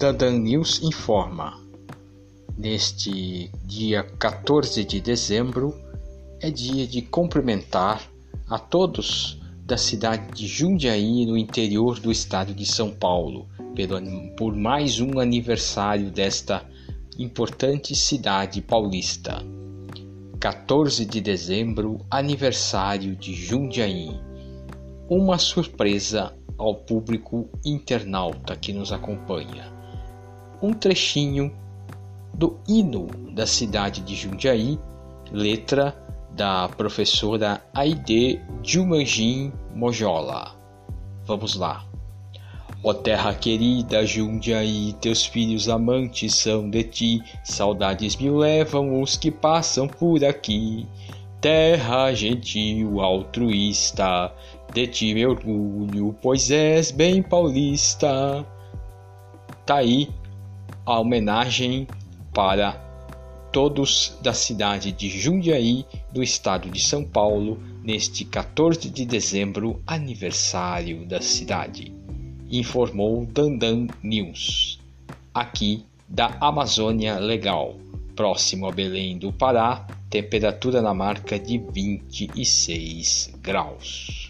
Dandan News informa. Neste dia 14 de dezembro é dia de cumprimentar a todos da cidade de Jundiaí, no interior do estado de São Paulo, por mais um aniversário desta importante cidade paulista. 14 de dezembro, aniversário de Jundiaí. Uma surpresa ao público internauta que nos acompanha. Um trechinho do hino da cidade de Jundiaí, letra da professora Aide Jumanjin Mojola. Vamos lá. Ó terra querida, Jundiaí, teus filhos amantes são de ti, saudades me levam os que passam por aqui. Terra gentil, altruísta, de ti me orgulho, pois és bem paulista. Tá aí a homenagem para todos da cidade de Jundiaí, do estado de São Paulo, neste 14 de dezembro, aniversário da cidade, informou Dandan News, aqui da Amazônia Legal, próximo a Belém do Pará, temperatura na marca de 26 graus.